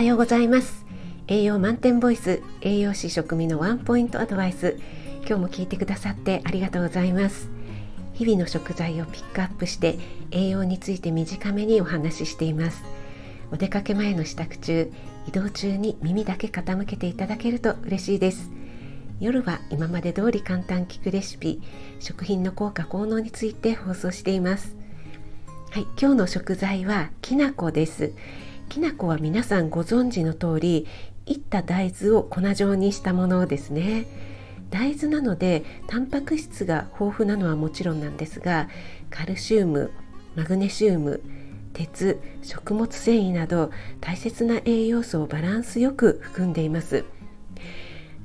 はようございます。栄養満点ボイス栄養士食味のワンポイントアドバイス。今日も聞いてくださってありがとうございます。日々の食材をピックアップして栄養について短めにお話ししています。お出かけ前の支度中移動中に耳だけ傾けていただけると嬉しいです。夜は今まで通り簡単聞くレシピ食品の効果効能について放送しています。はい、今日の食材はきな粉です。きな粉は皆さんご存知の通りいった大豆を粉状にしたものですね。大豆なのでタンパク質が豊富なのはもちろんなんですがカルシウムマグネシウム鉄食物繊維など大切な栄養素をバランスよく含んでいます。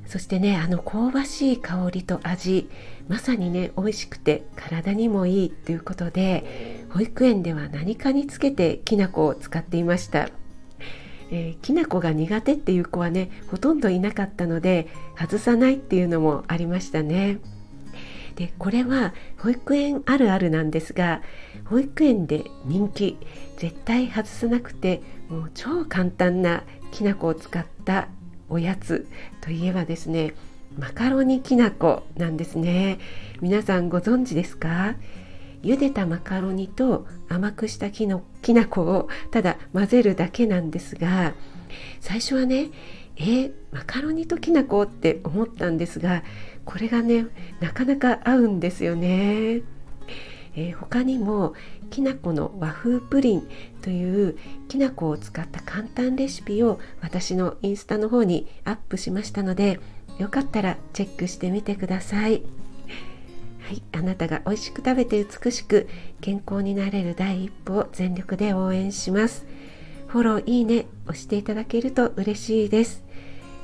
そしてねあの香ばしい香りと味まさにね美味しくて体にもいいということで保育園では何かにつけてきな粉を使っていました、えー、きな粉が苦手っていう子はねほとんどいなかったので外さないっていうのもありましたね。でこれは保育園あるあるなんですが保育園で人気絶対外さなくてもう超簡単なきな粉を使ったおやつといえばですねマカロニきな粉なんですね。皆さんご存知ですか？茹でたマカロニと甘くしたきのきな粉をただ混ぜるだけなんですが最初はねえー、マカロニときな粉って思ったんですがこれがねなかなか合うんですよね。えー、他にもきな粉の和風プリンというきな粉を使った簡単レシピを私のインスタの方にアップしましたのでよかったらチェックしてみてください。はい、あなたが美味しく食べて美しく健康になれる第一歩を全力で応援します。フォローいいね押していただけると嬉しいです。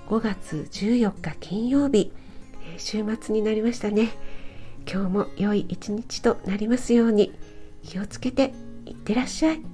5月14日金曜日、週末になりましたね。今日も良い一日となりますように気をつけていってらっしゃい。